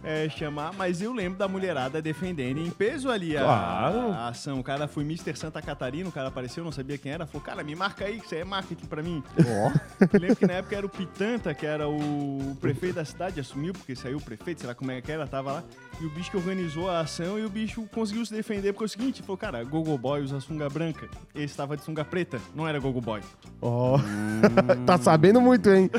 é, <laughs> chamar, mas eu lembro da mulherada defendendo em peso ali a, Claro. a ação. O cara foi Mr. Santa Catarina, o cara apareceu, não sabia quem era, falou, cara, me marca aí, que isso aí é marketing pra mim. Eu lembro que na época era o Pitanta, que era o prefeito da cidade, assumiu, porque saiu o prefeito, sei lá como é que era, tava lá. E o bicho que organizou a ação e o bicho conseguiu se defender, porque é o seguinte, falou, cara, Gogo Boy usa sunga branca. Esse estava de sunga preta, não era Gogo Boy. Ó, <laughs> tá sabendo muito, hein?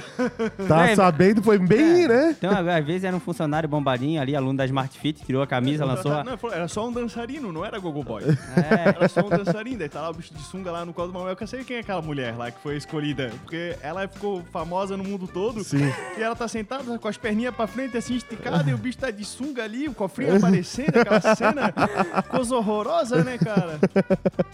Tá É, sabendo, foi bem, É. né? Então, às vezes era um funcionário bombadinho ali, aluno da Smart Fit, tirou a camisa, lançou. a- Não, ele falou, era só um dançarino, não era Gogo Boy. É. Era só um dançarino, daí tá lá o bicho de sunga lá no colo do Manuel. Eu sei quem é aquela mulher lá que foi escolhida, porque ela ficou famosa no mundo todo. Sim. E ela tá sentada com as perninhas pra frente, assim, esticada, e o bicho tá de sunga ali, o cofrinho aparecendo, aquela cena. Coisa horrorosa, né, cara?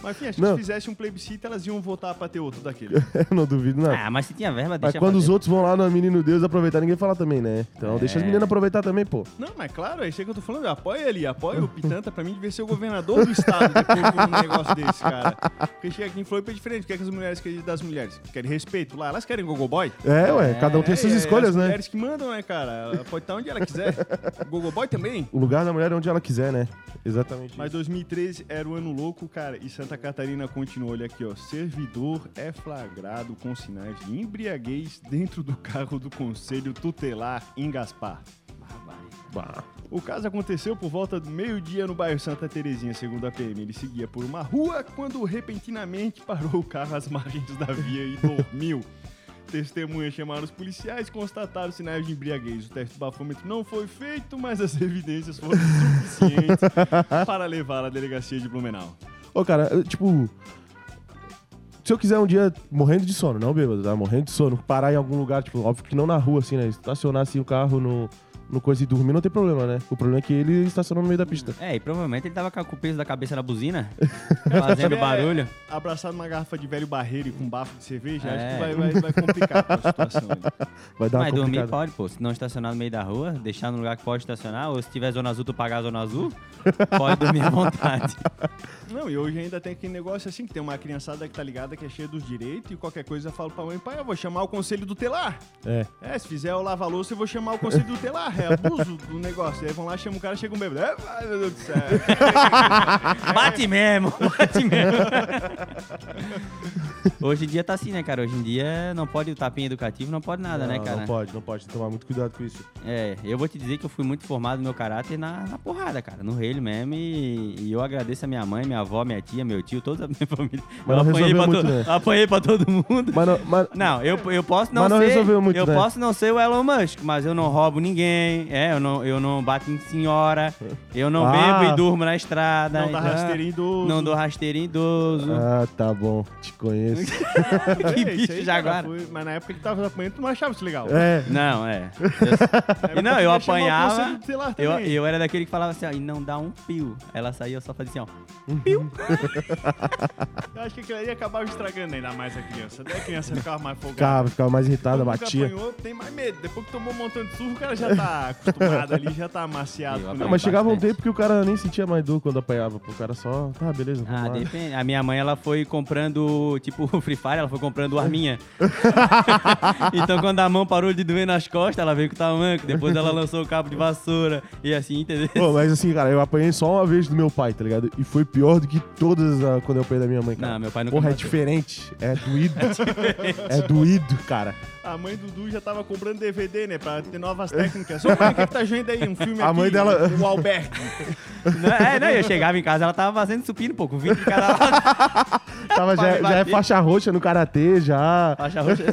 Mas enfim, acho que Não. se fizesse um plebiscito, elas iam votar pra ter outro daquele. Eu <laughs> não duvido, não. Ah, mas se tinha verba, Mas deixa quando os outros vão lá no Menino Deus aproveitar, ninguém fala também, né? Então deixa as É. meninas aproveitar também, pô. Não, mas claro, é isso aí que eu tô falando. Apoia ele, apoia o Pitanta. Pra mim, devia ser o governador do estado depois de um negócio desse, cara. Porque chega aqui em Floripa é diferente. O que, é que as mulheres querem das mulheres? Querem respeito lá. Elas querem Gogo Boy. É, ué, cada um tem É, suas é escolhas, as né? mulheres que mandam, né, cara? Ela pode estar onde ela quiser. <laughs> Gogo Boy também. O lugar da mulher é onde ela quiser, né? Exatamente. Mas 2013 era o ano louco, cara, e Santa Catarina continuou. Olha aqui, ó. Servidor é flagrado com sinais de embriaguez dentro do carro do Conselho Tutelar em Gaspar. Bah. O caso aconteceu por volta do meio-dia no bairro Santa Terezinha, segundo a PM. Ele seguia por uma rua quando repentinamente parou o carro às margens da via e dormiu. Testemunhas chamaram os policiais e constataram sinais de embriaguez. O teste do bafômetro não foi feito, mas as <laughs> evidências foram suficientes <laughs> para levar à delegacia de Blumenau. Ô, cara, eu, tipo. Se eu quiser um dia morrendo de sono, não bêbado, tá? Morrendo de sono, parar em algum lugar, tipo, óbvio que não na rua, assim, né? Estacionar assim o carro no, no coisa e dormir, não tem problema, né? O problema é que ele estacionou no meio da pista. É, e provavelmente ele tava com o peso da cabeça na buzina, <laughs> fazendo É, barulho. Abraçado numa garrafa de velho barreiro e com bafo de cerveja, acho É. que vai, vai, vai complicar a situação. <laughs> Vai dar uma Mas dormir pode, pô. Se não estacionar no meio da rua, deixar no lugar que pode estacionar, ou se tiver zona azul, tu pagar a zona azul, <laughs> pode dormir à vontade. Não, e hoje ainda tem aquele negócio assim, que tem uma criançada que tá ligada que é cheia dos direitos e qualquer coisa eu falo pra mãe, pai, eu vou chamar o conselho do telar. É. É, se fizer o lava-louça, eu vou chamar o conselho do telar. É abuso do negócio. Aí vão lá, chama o cara, chega um bêbado. É, ai, meu Deus do céu. <laughs> Bate mesmo, bate mesmo. Hoje em dia tá assim, né, cara? Hoje em dia não pode o tapinha educativo, não pode nada, né, Não, cara? Não pode, não pode. Tem que tomar muito cuidado com isso. É, eu vou te dizer que eu fui muito formado no meu caráter na, na porrada, cara, no relho mesmo. E, e eu agradeço a minha mãe, minha avó, minha tia, meu tio, toda a minha <laughs> família. Mas eu apanhei pra, muito, to- né? apanhei pra todo mundo. Mas não, mas, Não, eu, eu posso não Mas não ser. resolveu muito, eu né? posso não ser o Elon Musk, mas eu não roubo ninguém. É, eu não, eu não bato em senhora. Eu não Ah. bebo e durmo na estrada. Não dá então, rasteiro em idoso. Não dou rasteiro em idoso. Ah, tá bom. Te conheço. <laughs> <laughs> Que bem, bicho aí, cara, foi- Mas na época que tava apanhando, tu não achava isso legal. é. Não, é. Na <laughs> E não, eu apanhava, Eu, eu era daquele que falava assim, ó, e não dá um pio. Ela saía, eu só fazia assim, ó. Eu acho que aquilo aí acabava estragando ainda mais a criança. Daí a criança ficava mais folgada. Ficava, ficava mais irritada, batia. apanhou, tem mais medo. Depois que tomou um montão de surro, o cara já tá acostumado ali, já tá amaciado. Com o Não, mas chegava um tempo que o cara nem sentia mais dor quando apanhava. pô. O cara só, tá, beleza, vamos Ah, lá. depende. A minha mãe, ela foi comprando, tipo, o Free Fire, ela foi comprando arminha. <laughs> então, quando a mão parou de doer nas costas, ela veio com o tamanco. Depois ela lançou o cabo de vassoura. E assim, entendeu? Pô, mas assim, cara, eu apanhei só uma vez do meu pai, tá ligado? E foi pior do que todas ah, quando eu apanhei da minha mãe, cara. Não, meu pai nunca Porra, é bateu. diferente. É <laughs> doído. é doído, cara. A mãe do Dudu já tava comprando DVD, né? Pra ter novas técnicas. Ô, mãe, o que, que tá vendo aí? Um filme A aqui, mãe dela- O Alberto. Não, é, não, eu chegava em casa, ela tava fazendo supino, pô, com 20 de cada lado. Tava, já, me já é faixa roxa no karatê, já. Faixa roxa.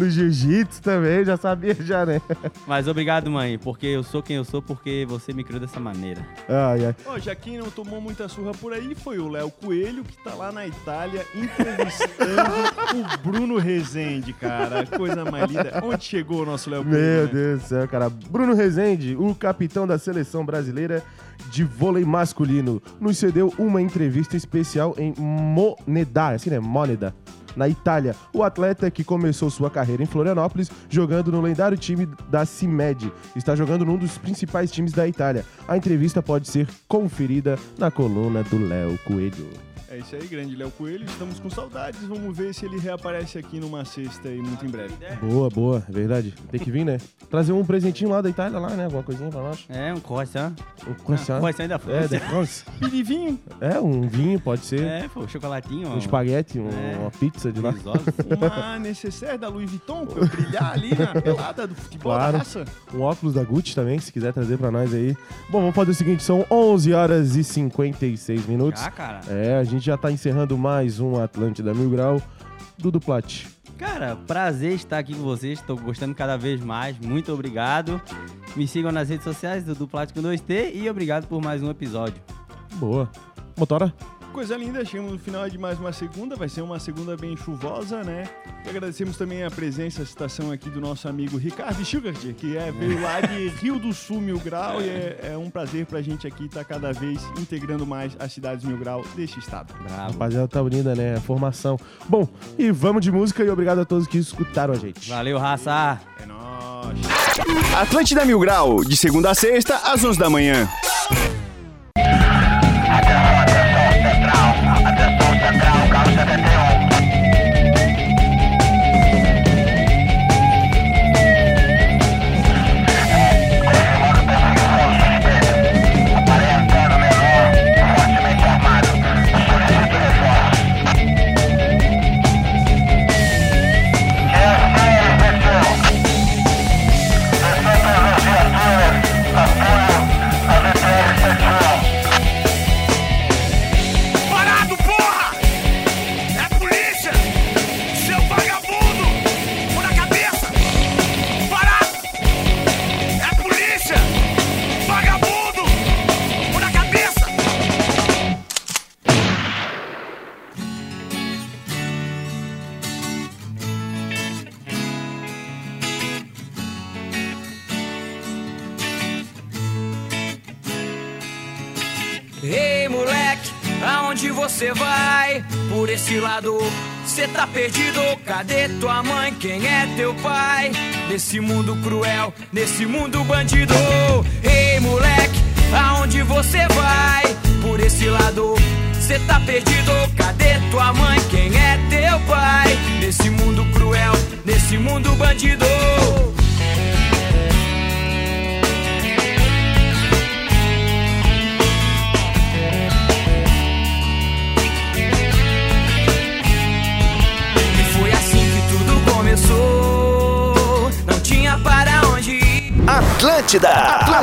No jiu-jitsu também, já sabia, já, né? Mas obrigado, mãe, porque eu sou quem eu sou, porque você me criou dessa maneira. Ai, ai. Ó, já quem não tomou muita surra por aí foi o Léo Coelho, que tá lá na Itália entrevistando <laughs> o Bruno Rezende, cara. Coisa mais linda. Onde chegou o nosso Léo Coelho? Meu né? Deus do céu, cara. Bruno Rezende, o capitão da seleção brasileira de vôlei masculino, nos cedeu uma entrevista especial em Moneda, assim, né? Moneda. Na Itália, o atleta que começou sua carreira em Florianópolis jogando no lendário time da CIMED, está jogando num dos principais times da Itália. A entrevista pode ser conferida na coluna do Léo Coelho. É isso aí, grande Léo Coelho. Estamos com saudades. Vamos ver se ele reaparece aqui numa sexta aí muito em breve. Boa, boa, é verdade. Tem que vir, né? Trazer um presentinho lá da Itália, lá, né? Alguma coisinha pra nós. É, um croissant. Um croissant. Croissant da É, França. de France. Pedir vinho, É, um vinho, pode ser. É, pô, chocolatinho. Um espaguete, um- É. uma pizza de lá. <laughs> Uma necessaire da Louis Vuitton pra eu brilhar ali na pelada do futebol Claro. da raça. Um óculos da Gucci também, se quiser trazer pra nós aí. Bom, vamos fazer o seguinte, são 11 horas e 56 minutos. Já, cara. É, a gente já tá encerrando mais um Atlântida Mil Grau. Dudu Plat. Cara, prazer estar aqui com vocês. Estou gostando cada vez mais. Muito obrigado. Me sigam nas redes sociais do Duplat com 2T e obrigado por mais um episódio. Boa. Motora? Coisa linda, chegamos no final de mais uma segunda, vai ser uma segunda bem chuvosa, né? E agradecemos também a presença, a citação aqui do nosso amigo Ricardo Schugart, que é, veio lá de <laughs> Rio do Sul Mil Grau e é, é um prazer pra gente aqui estar cada vez integrando mais as cidades Mil Grau deste estado. Bravo. Rapaziada, tá unida, né? A formação. Bom, e vamos de música e obrigado a todos que escutaram a gente. Valeu, raça. É nóis! Atlântida Mil Grau, de segunda a sexta, às 11 da manhã. Nesse mundo cruel, nesse mundo bandido.